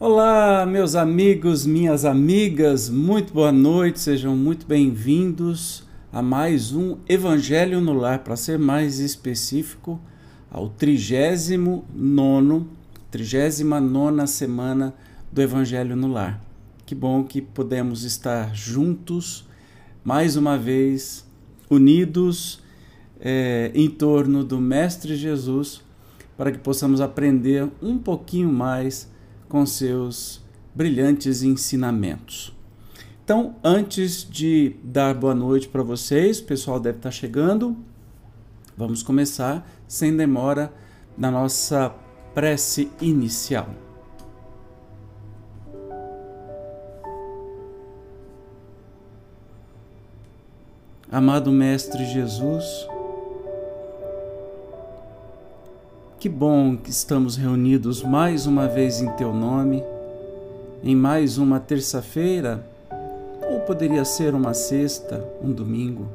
Olá, meus amigos, minhas amigas, muito boa noite, sejam muito bem-vindos a mais um Evangelho no Lar, para ser mais específico, ao 39 39 semana do Evangelho no Lar. Que bom que podemos estar juntos, mais uma vez, unidos é, em torno do Mestre Jesus, para que possamos aprender um pouquinho mais com seus brilhantes ensinamentos. Então, antes de dar boa noite para vocês, o pessoal deve estar chegando. Vamos começar sem demora na nossa prece inicial. Amado Mestre Jesus, que bom que estamos reunidos mais uma vez em Teu nome, em mais uma terça-feira, ou poderia ser uma sexta, um domingo,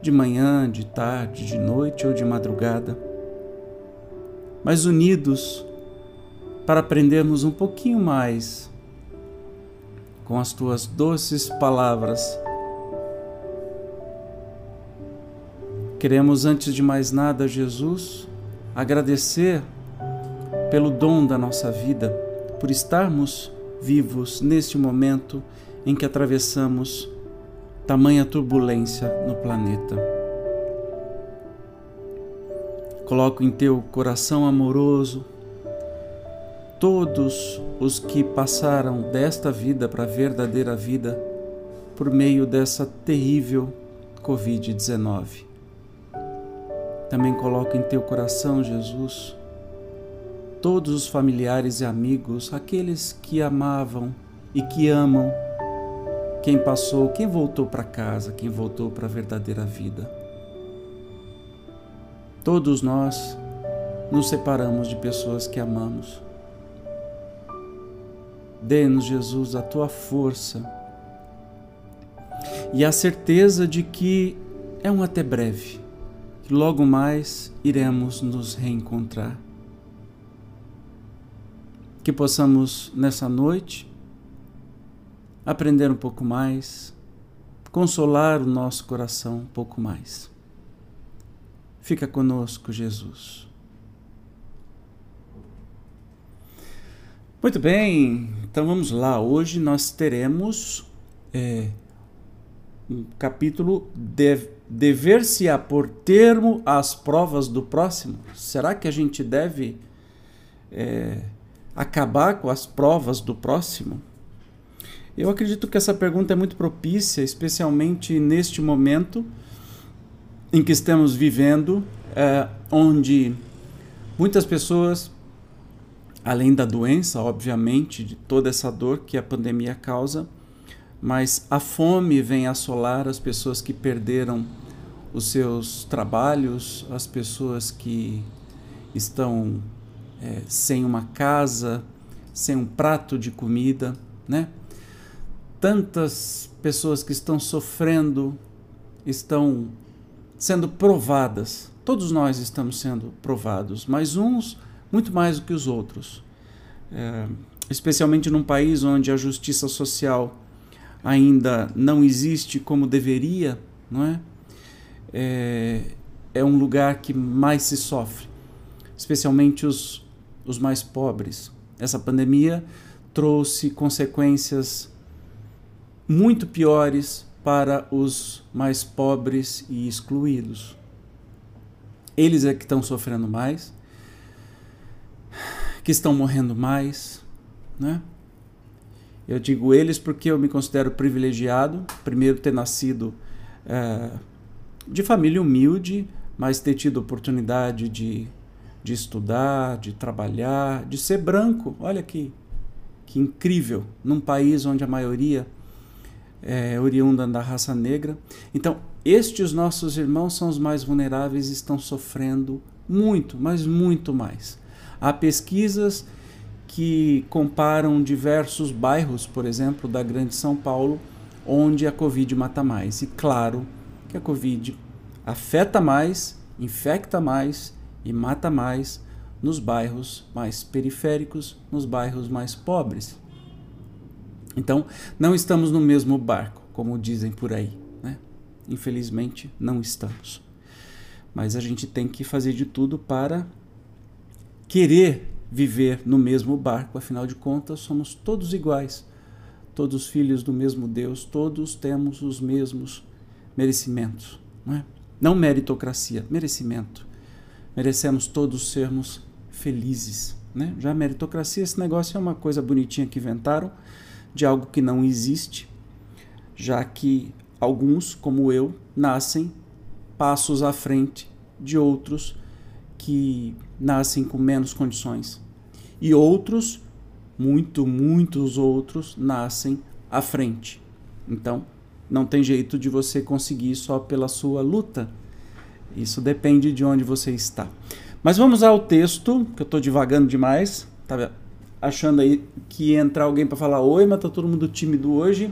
de manhã, de tarde, de noite ou de madrugada, mas unidos para aprendermos um pouquinho mais com as Tuas doces palavras Queremos, antes de mais nada, Jesus, agradecer pelo dom da nossa vida, por estarmos vivos neste momento em que atravessamos tamanha turbulência no planeta. Coloco em teu coração amoroso todos os que passaram desta vida para a verdadeira vida por meio dessa terrível Covid-19. Também coloco em teu coração, Jesus, todos os familiares e amigos, aqueles que amavam e que amam, quem passou, quem voltou para casa, quem voltou para a verdadeira vida. Todos nós nos separamos de pessoas que amamos. Dê-nos, Jesus, a tua força e a certeza de que é um até breve logo mais iremos nos reencontrar. Que possamos nessa noite aprender um pouco mais, consolar o nosso coração um pouco mais. Fica conosco, Jesus. Muito bem, então vamos lá. Hoje nós teremos é, capítulo de dever-se-á por termo às provas do próximo? Será que a gente deve é, acabar com as provas do próximo? Eu acredito que essa pergunta é muito propícia, especialmente neste momento em que estamos vivendo, é, onde muitas pessoas, além da doença, obviamente, de toda essa dor que a pandemia causa, mas a fome vem assolar as pessoas que perderam os seus trabalhos, as pessoas que estão é, sem uma casa, sem um prato de comida, né? Tantas pessoas que estão sofrendo, estão sendo provadas. Todos nós estamos sendo provados, mas uns muito mais do que os outros. É, especialmente num país onde a justiça social ainda não existe como deveria, não é? É, é um lugar que mais se sofre, especialmente os, os mais pobres. Essa pandemia trouxe consequências muito piores para os mais pobres e excluídos. Eles é que estão sofrendo mais, que estão morrendo mais, né? Eu digo eles porque eu me considero privilegiado, primeiro ter nascido é, de família humilde, mas ter tido oportunidade de, de estudar, de trabalhar, de ser branco. Olha que, que incrível, num país onde a maioria é oriunda da raça negra. Então, estes nossos irmãos são os mais vulneráveis e estão sofrendo muito, mas muito mais. Há pesquisas que comparam diversos bairros, por exemplo, da Grande São Paulo, onde a Covid mata mais. E claro que a Covid afeta mais, infecta mais e mata mais nos bairros mais periféricos, nos bairros mais pobres. Então, não estamos no mesmo barco, como dizem por aí. Né? Infelizmente, não estamos. Mas a gente tem que fazer de tudo para querer viver no mesmo barco, afinal de contas, somos todos iguais, todos filhos do mesmo Deus, todos temos os mesmos merecimentos. Não, é? não meritocracia, merecimento. Merecemos todos sermos felizes. Né? Já meritocracia, esse negócio é uma coisa bonitinha que inventaram, de algo que não existe, já que alguns, como eu, nascem passos à frente de outros que nascem com menos condições. E outros, muito, muitos outros, nascem à frente. Então, não tem jeito de você conseguir só pela sua luta. Isso depende de onde você está. Mas vamos ao texto, que eu estou divagando demais. Tá achando aí que ia entrar alguém para falar oi, mas está todo mundo tímido hoje.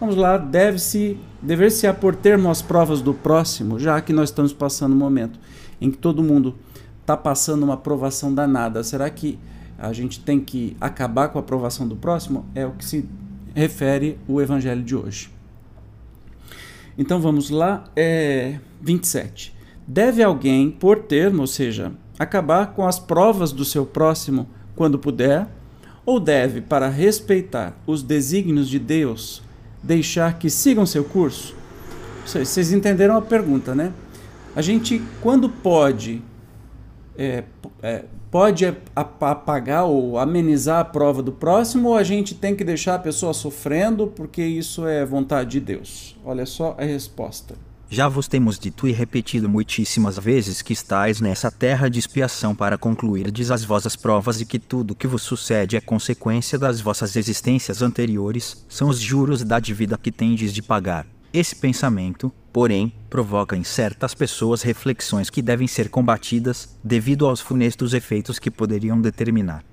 Vamos lá, deve-se dever-se por termo as provas do próximo, já que nós estamos passando um momento em que todo mundo está passando uma aprovação danada. Será que a gente tem que acabar com a aprovação do próximo? É o que se refere o evangelho de hoje. Então vamos lá, é 27. Deve alguém, por termo, ou seja, acabar com as provas do seu próximo quando puder, ou deve, para respeitar os desígnios de Deus, deixar que sigam seu curso? Vocês entenderam a pergunta, né? A gente, quando pode, é, é, pode apagar ou amenizar a prova do próximo, ou a gente tem que deixar a pessoa sofrendo porque isso é vontade de Deus? Olha só a resposta. Já vos temos dito e repetido muitíssimas vezes que estáis nessa terra de expiação para concluirdes as vossas provas e que tudo que vos sucede é consequência das vossas existências anteriores, são os juros da dívida que tendes de pagar. Esse pensamento, porém, provoca em certas pessoas reflexões que devem ser combatidas devido aos funestos efeitos que poderiam determinar.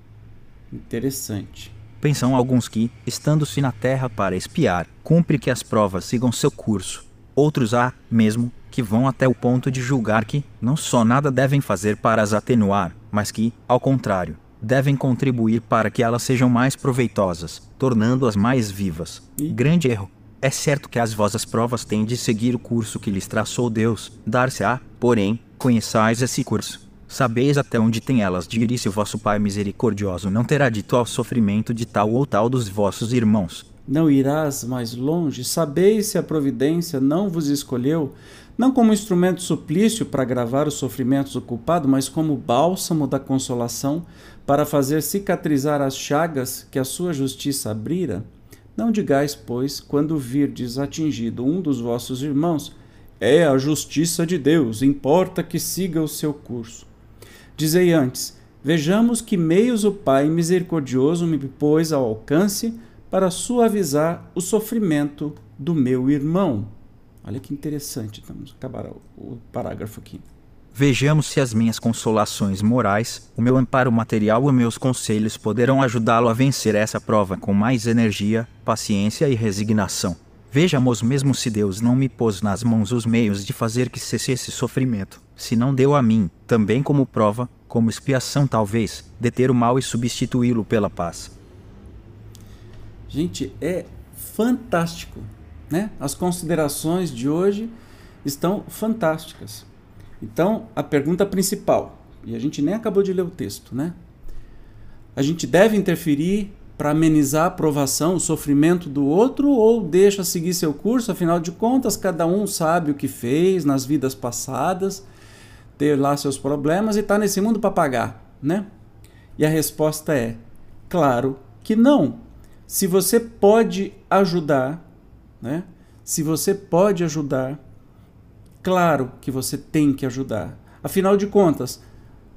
Interessante. Pensam alguns que, estando-se na terra para espiar, cumpre que as provas sigam seu curso Outros há, mesmo, que vão até o ponto de julgar que não só nada devem fazer para as atenuar, mas que, ao contrário, devem contribuir para que elas sejam mais proveitosas, tornando-as mais vivas. E? Grande erro. É certo que as vossas provas têm de seguir o curso que lhes traçou Deus, dar-se-á, porém, conheçais esse curso. Sabeis até onde tem elas de ir e se o vosso Pai misericordioso não terá dito ao sofrimento de tal ou tal dos vossos irmãos, não irás mais longe? Sabeis se a providência não vos escolheu, não como instrumento suplício para agravar os sofrimentos do culpado, mas como bálsamo da consolação para fazer cicatrizar as chagas que a sua justiça abrira? Não digais, pois, quando virdes atingido um dos vossos irmãos, é a justiça de Deus, importa que siga o seu curso. Dizei antes: Vejamos que meios o Pai misericordioso me pôs ao alcance para suavizar o sofrimento do meu irmão. Olha que interessante, vamos acabar o parágrafo aqui. Vejamos se as minhas consolações morais, o meu amparo material e meus conselhos poderão ajudá-lo a vencer essa prova com mais energia, paciência e resignação. Vejamos mesmo se Deus não me pôs nas mãos os meios de fazer que cesse esse sofrimento, se não deu a mim, também como prova, como expiação talvez, deter o mal e substituí-lo pela paz. Gente, é fantástico, né? As considerações de hoje estão fantásticas. Então, a pergunta principal, e a gente nem acabou de ler o texto, né? A gente deve interferir para amenizar a provação, o sofrimento do outro ou deixa seguir seu curso? Afinal de contas, cada um sabe o que fez nas vidas passadas, ter lá seus problemas e está nesse mundo para pagar, né? E a resposta é: claro que não. Se você pode ajudar, né? Se você pode ajudar, claro que você tem que ajudar. Afinal de contas,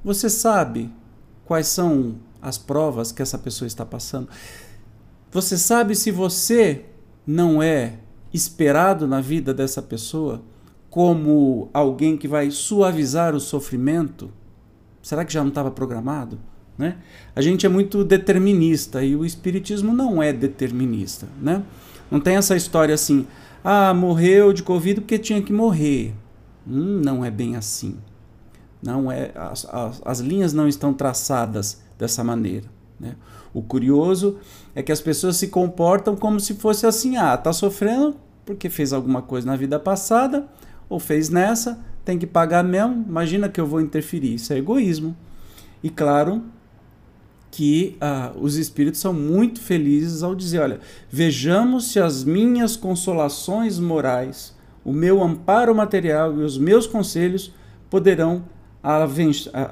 você sabe quais são as provas que essa pessoa está passando. Você sabe se você não é esperado na vida dessa pessoa como alguém que vai suavizar o sofrimento? Será que já não estava programado? Né? A gente é muito determinista e o Espiritismo não é determinista. Né? Não tem essa história assim, ah, morreu de Covid porque tinha que morrer. Hum, não é bem assim. Não é, as, as, as linhas não estão traçadas dessa maneira. Né? O curioso é que as pessoas se comportam como se fosse assim: ah, está sofrendo porque fez alguma coisa na vida passada ou fez nessa, tem que pagar mesmo. Imagina que eu vou interferir. Isso é egoísmo. E claro que ah, os espíritos são muito felizes ao dizer: olha, vejamos se as minhas consolações morais, o meu amparo material e os meus conselhos poderão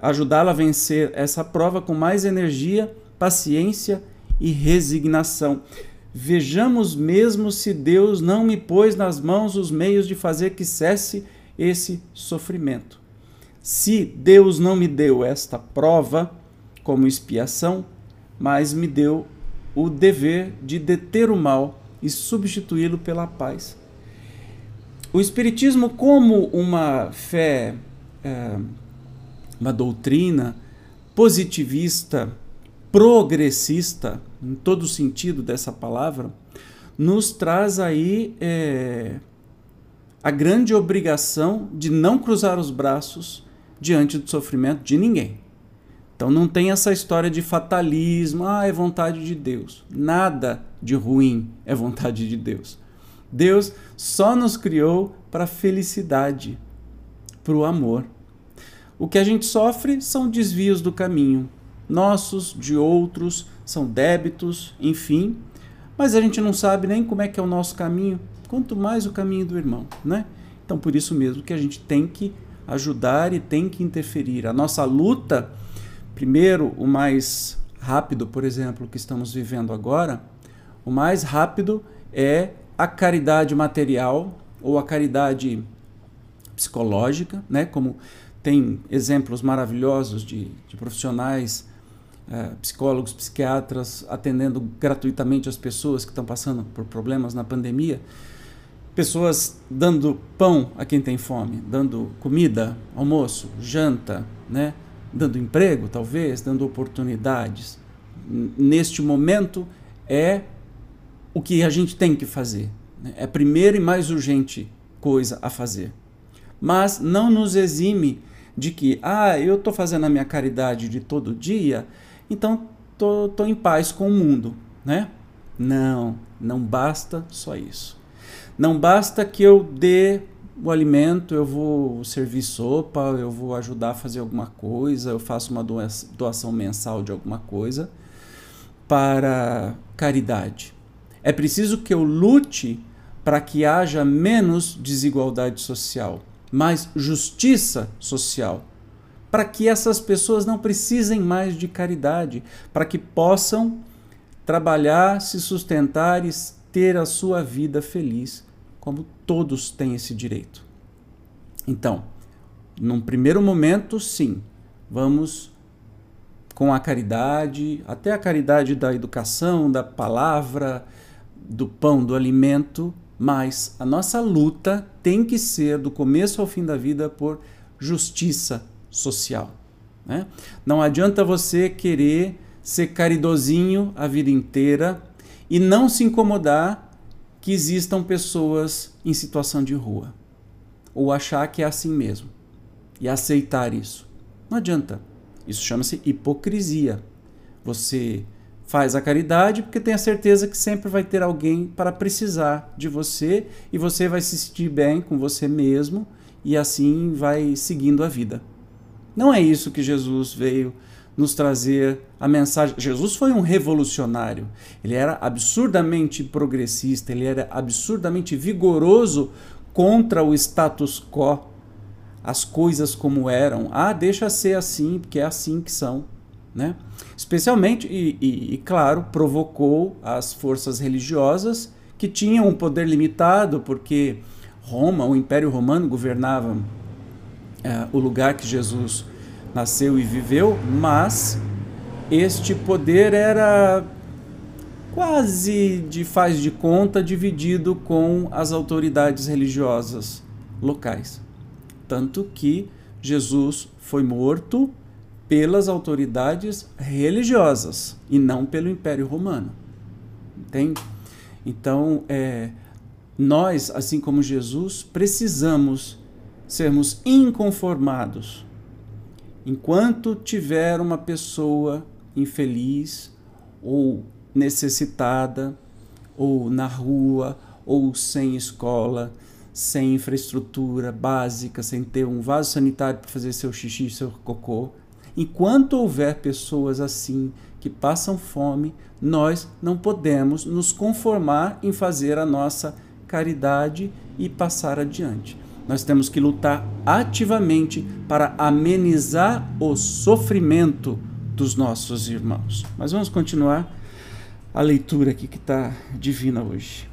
ajudá-la a vencer essa prova com mais energia, paciência e resignação. Vejamos mesmo se Deus não me pôs nas mãos os meios de fazer que cesse esse sofrimento. Se Deus não me deu esta prova como expiação, mas me deu o dever de deter o mal e substituí-lo pela paz. O Espiritismo, como uma fé, é, uma doutrina positivista, progressista, em todo o sentido dessa palavra, nos traz aí é, a grande obrigação de não cruzar os braços diante do sofrimento de ninguém. Então não tem essa história de fatalismo, ah, é vontade de Deus. Nada de ruim é vontade de Deus. Deus só nos criou para felicidade, para o amor. O que a gente sofre são desvios do caminho, nossos, de outros, são débitos, enfim. Mas a gente não sabe nem como é que é o nosso caminho, quanto mais o caminho do irmão, né? Então por isso mesmo que a gente tem que ajudar e tem que interferir. A nossa luta, primeiro, o mais rápido, por exemplo, que estamos vivendo agora, o mais rápido é a caridade material ou a caridade psicológica, né? Como tem exemplos maravilhosos de, de profissionais é, psicólogos, psiquiatras atendendo gratuitamente as pessoas que estão passando por problemas na pandemia, pessoas dando pão a quem tem fome, dando comida, almoço, janta, né? dando emprego, talvez, dando oportunidades. Neste momento é o que a gente tem que fazer. Né? É a primeira e mais urgente coisa a fazer. Mas não nos exime de que, ah, eu estou fazendo a minha caridade de todo dia, então tô, tô em paz com o mundo, né? Não, não basta só isso. Não basta que eu dê o alimento, eu vou servir sopa, eu vou ajudar a fazer alguma coisa, eu faço uma doação mensal de alguma coisa para caridade. É preciso que eu lute para que haja menos desigualdade social, mais justiça social para que essas pessoas não precisem mais de caridade, para que possam trabalhar, se sustentar e ter a sua vida feliz, como todos têm esse direito. Então, num primeiro momento, sim, vamos com a caridade, até a caridade da educação, da palavra, do pão, do alimento, mas a nossa luta tem que ser, do começo ao fim da vida, por justiça social. Né? Não adianta você querer ser caridosinho a vida inteira e não se incomodar que existam pessoas em situação de rua. Ou achar que é assim mesmo. E aceitar isso. Não adianta. Isso chama-se hipocrisia. Você faz a caridade porque tem a certeza que sempre vai ter alguém para precisar de você e você vai se sentir bem com você mesmo e assim vai seguindo a vida. Não é isso que Jesus veio nos trazer a mensagem. Jesus foi um revolucionário. Ele era absurdamente progressista, ele era absurdamente vigoroso contra o status quo, as coisas como eram. Ah, deixa ser assim, porque é assim que são. né? Especialmente, e, e, e, claro, provocou as forças religiosas que tinham um poder limitado, porque Roma, o Império Romano, governava é, o lugar que Jesus nasceu e viveu, mas este poder era quase de faz de conta dividido com as autoridades religiosas locais. Tanto que Jesus foi morto pelas autoridades religiosas e não pelo Império Romano. Entende? Então, é, nós, assim como Jesus, precisamos sermos inconformados. Enquanto tiver uma pessoa infeliz ou necessitada, ou na rua, ou sem escola, sem infraestrutura básica, sem ter um vaso sanitário para fazer seu xixi, seu cocô, Enquanto houver pessoas assim que passam fome, nós não podemos nos conformar em fazer a nossa caridade e passar adiante. Nós temos que lutar ativamente para amenizar o sofrimento dos nossos irmãos. Mas vamos continuar a leitura aqui que está divina hoje.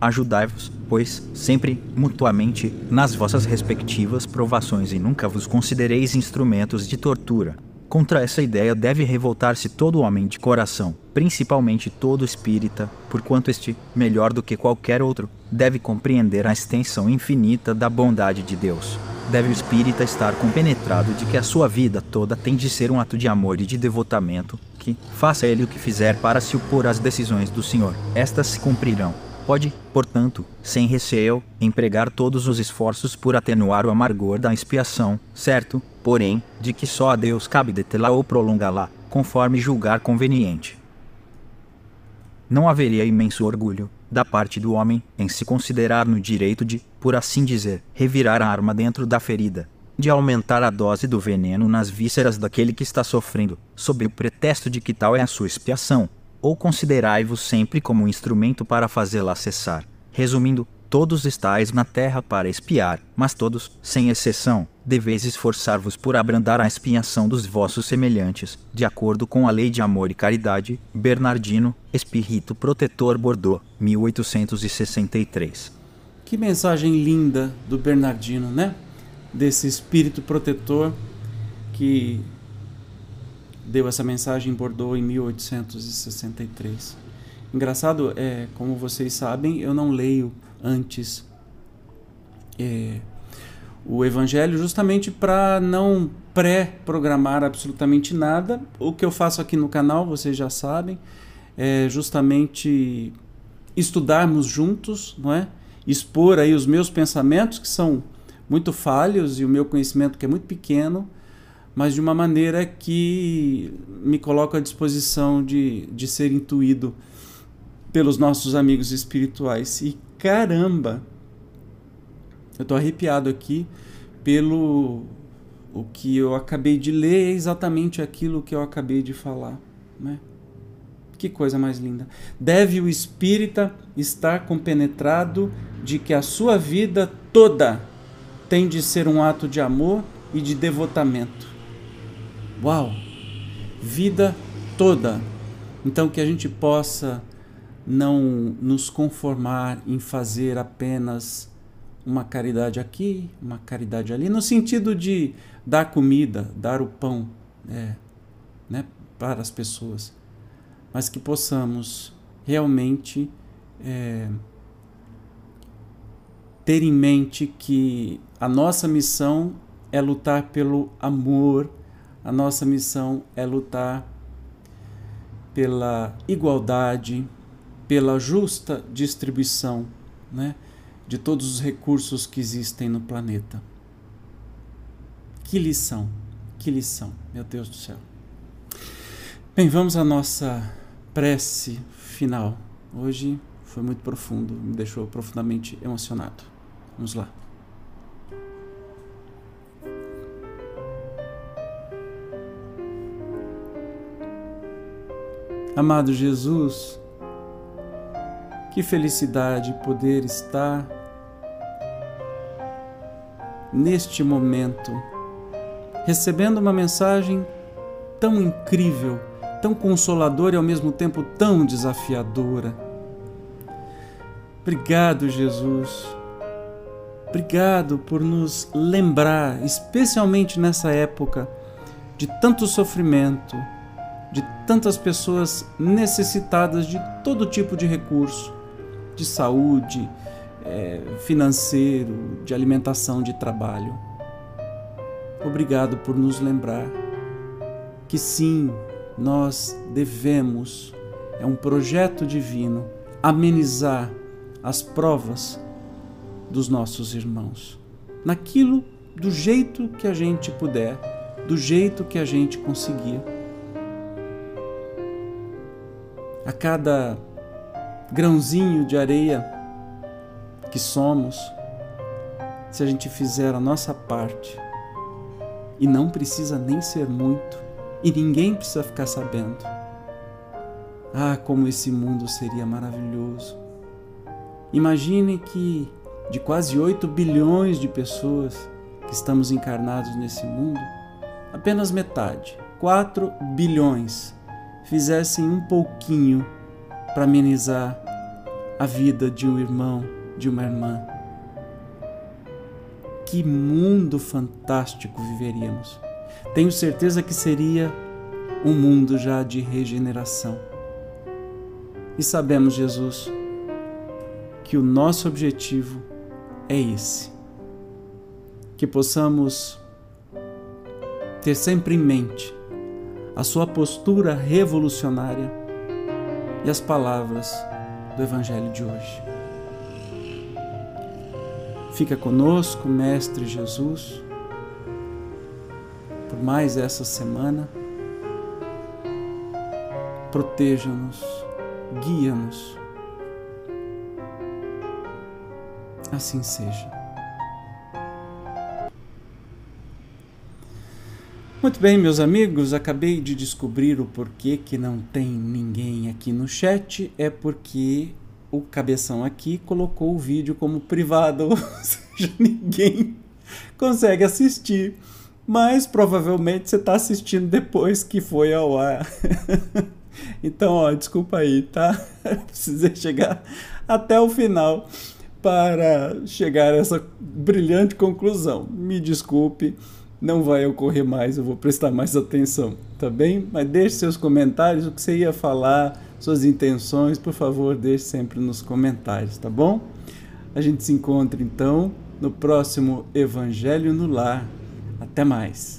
Ajudai-vos, pois, sempre mutuamente nas vossas respectivas provações e nunca vos considereis instrumentos de tortura. Contra essa ideia deve revoltar-se todo homem de coração, principalmente todo espírita, porquanto este, melhor do que qualquer outro, deve compreender a extensão infinita da bondade de Deus. Deve o espírita estar compenetrado de que a sua vida toda tem de ser um ato de amor e de devotamento, que, faça ele o que fizer para se opor às decisões do Senhor, estas se cumprirão Pode, portanto, sem receio, empregar todos os esforços por atenuar o amargor da expiação, certo, porém, de que só a Deus cabe detê-la ou prolongá-la, conforme julgar conveniente. Não haveria imenso orgulho, da parte do homem, em se considerar no direito de, por assim dizer, revirar a arma dentro da ferida, de aumentar a dose do veneno nas vísceras daquele que está sofrendo, sob o pretexto de que tal é a sua expiação, ou considerai-vos sempre como um instrumento para fazê-la cessar. Resumindo, todos estáis na terra para espiar, mas todos, sem exceção, deveis esforçar-vos por abrandar a expiação dos vossos semelhantes, de acordo com a lei de amor e caridade, Bernardino, Espírito Protetor Bordeaux, 1863. Que mensagem linda do Bernardino, né? Desse espírito protetor que deu essa mensagem em Bordeaux em 1863. Engraçado, é, como vocês sabem, eu não leio antes é, o Evangelho justamente para não pré-programar absolutamente nada. O que eu faço aqui no canal, vocês já sabem, é justamente estudarmos juntos, não é? Expor aí os meus pensamentos que são muito falhos e o meu conhecimento que é muito pequeno mas de uma maneira que me coloca à disposição de, de ser intuído pelos nossos amigos espirituais. E caramba, eu estou arrepiado aqui pelo o que eu acabei de ler, é exatamente aquilo que eu acabei de falar. Né? Que coisa mais linda. Deve o espírita estar compenetrado de que a sua vida toda tem de ser um ato de amor e de devotamento. Uau! Vida toda. Então que a gente possa não nos conformar em fazer apenas uma caridade aqui, uma caridade ali, no sentido de dar comida, dar o pão é, né, para as pessoas, mas que possamos realmente é, ter em mente que a nossa missão é lutar pelo amor a nossa missão é lutar pela igualdade, pela justa distribuição né, de todos os recursos que existem no planeta. Que lição, que lição, meu Deus do céu. Bem, vamos à nossa prece final. Hoje foi muito profundo, me deixou profundamente emocionado. Vamos lá. Amado Jesus, que felicidade poder estar neste momento recebendo uma mensagem tão incrível, tão consoladora e ao mesmo tempo tão desafiadora. Obrigado, Jesus. Obrigado por nos lembrar, especialmente nessa época, de tanto sofrimento, de tantas pessoas necessitadas de todo tipo de recurso, de saúde, é, financeiro, de alimentação, de trabalho. Obrigado por nos lembrar que sim, nós devemos, é um projeto divino, amenizar as provas dos nossos irmãos, naquilo do jeito que a gente puder, do jeito que a gente conseguir. Cada grãozinho de areia que somos, se a gente fizer a nossa parte, e não precisa nem ser muito, e ninguém precisa ficar sabendo. Ah, como esse mundo seria maravilhoso! Imagine que de quase 8 bilhões de pessoas que estamos encarnados nesse mundo, apenas metade, 4 bilhões, fizessem um pouquinho para amenizar a vida de um irmão, de uma irmã. Que mundo fantástico viveríamos! Tenho certeza que seria um mundo já de regeneração. E sabemos, Jesus, que o nosso objetivo é esse. Que possamos ter sempre em mente a sua postura revolucionária e as palavras do Evangelho de hoje. Fica conosco, Mestre Jesus por mais essa semana. Proteja-nos, guia-nos. Assim seja. Muito bem, meus amigos, acabei de descobrir o porquê que não tem ninguém aqui no chat. É porque o cabeção aqui colocou o vídeo como privado, ou seja, ninguém consegue assistir mas provavelmente você está assistindo depois que foi ao ar. então, ó, desculpa aí, tá? Precisei chegar até o final para chegar a essa brilhante conclusão. Me desculpe, não vai ocorrer mais, eu vou prestar mais atenção, tá bem? Mas deixe seus comentários, o que você ia falar, suas intenções, por favor, deixe sempre nos comentários, tá bom? A gente se encontra então no próximo Evangelho no Lar até mais!